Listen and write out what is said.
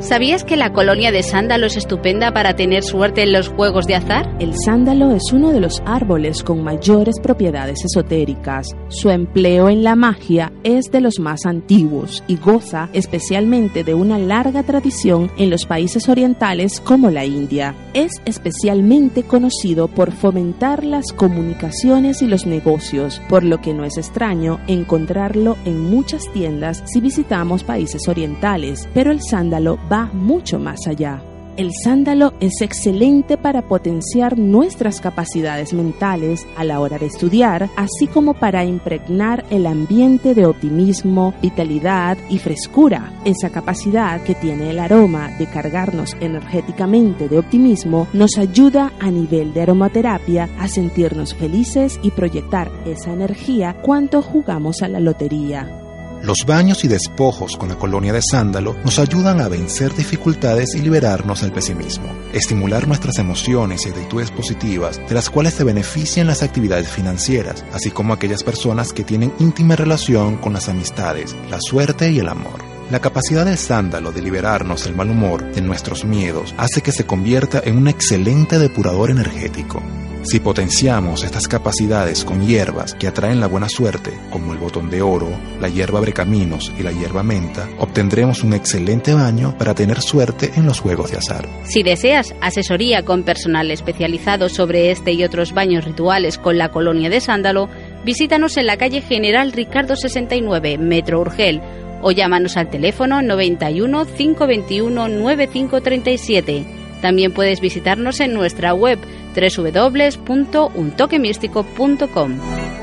¿Sabías que la colonia de sándalo es estupenda para tener suerte en los juegos de azar? El sándalo es uno de los árboles con mayores propiedades esotéricas. Su empleo en la magia es de los más antiguos y goza especialmente de una larga tradición en los países orientales como la India. Es especialmente conocido por fomentar las comunicaciones y los negocios, por lo que no es extraño encontrarlo en muchas tiendas si visitamos países orientales, pero el sándalo va mucho más allá. El sándalo es excelente para potenciar nuestras capacidades mentales a la hora de estudiar, así como para impregnar el ambiente de optimismo, vitalidad y frescura. Esa capacidad que tiene el aroma de cargarnos energéticamente de optimismo nos ayuda a nivel de aromaterapia a sentirnos felices y proyectar esa energía cuando jugamos a la lotería. Los baños y despojos con la colonia de sándalo nos ayudan a vencer dificultades y liberarnos del pesimismo, estimular nuestras emociones y actitudes positivas, de las cuales se benefician las actividades financieras, así como aquellas personas que tienen íntima relación con las amistades, la suerte y el amor. La capacidad del sándalo de liberarnos del mal humor, de nuestros miedos, hace que se convierta en un excelente depurador energético. Si potenciamos estas capacidades con hierbas que atraen la buena suerte, como el botón de oro, la hierba brecaminos y la hierba menta, obtendremos un excelente baño para tener suerte en los juegos de azar. Si deseas asesoría con personal especializado sobre este y otros baños rituales con la colonia de sándalo, visítanos en la calle General Ricardo 69, Metro Urgel, o llámanos al teléfono 91 521 9537. También puedes visitarnos en nuestra web www.untoquemístico.com.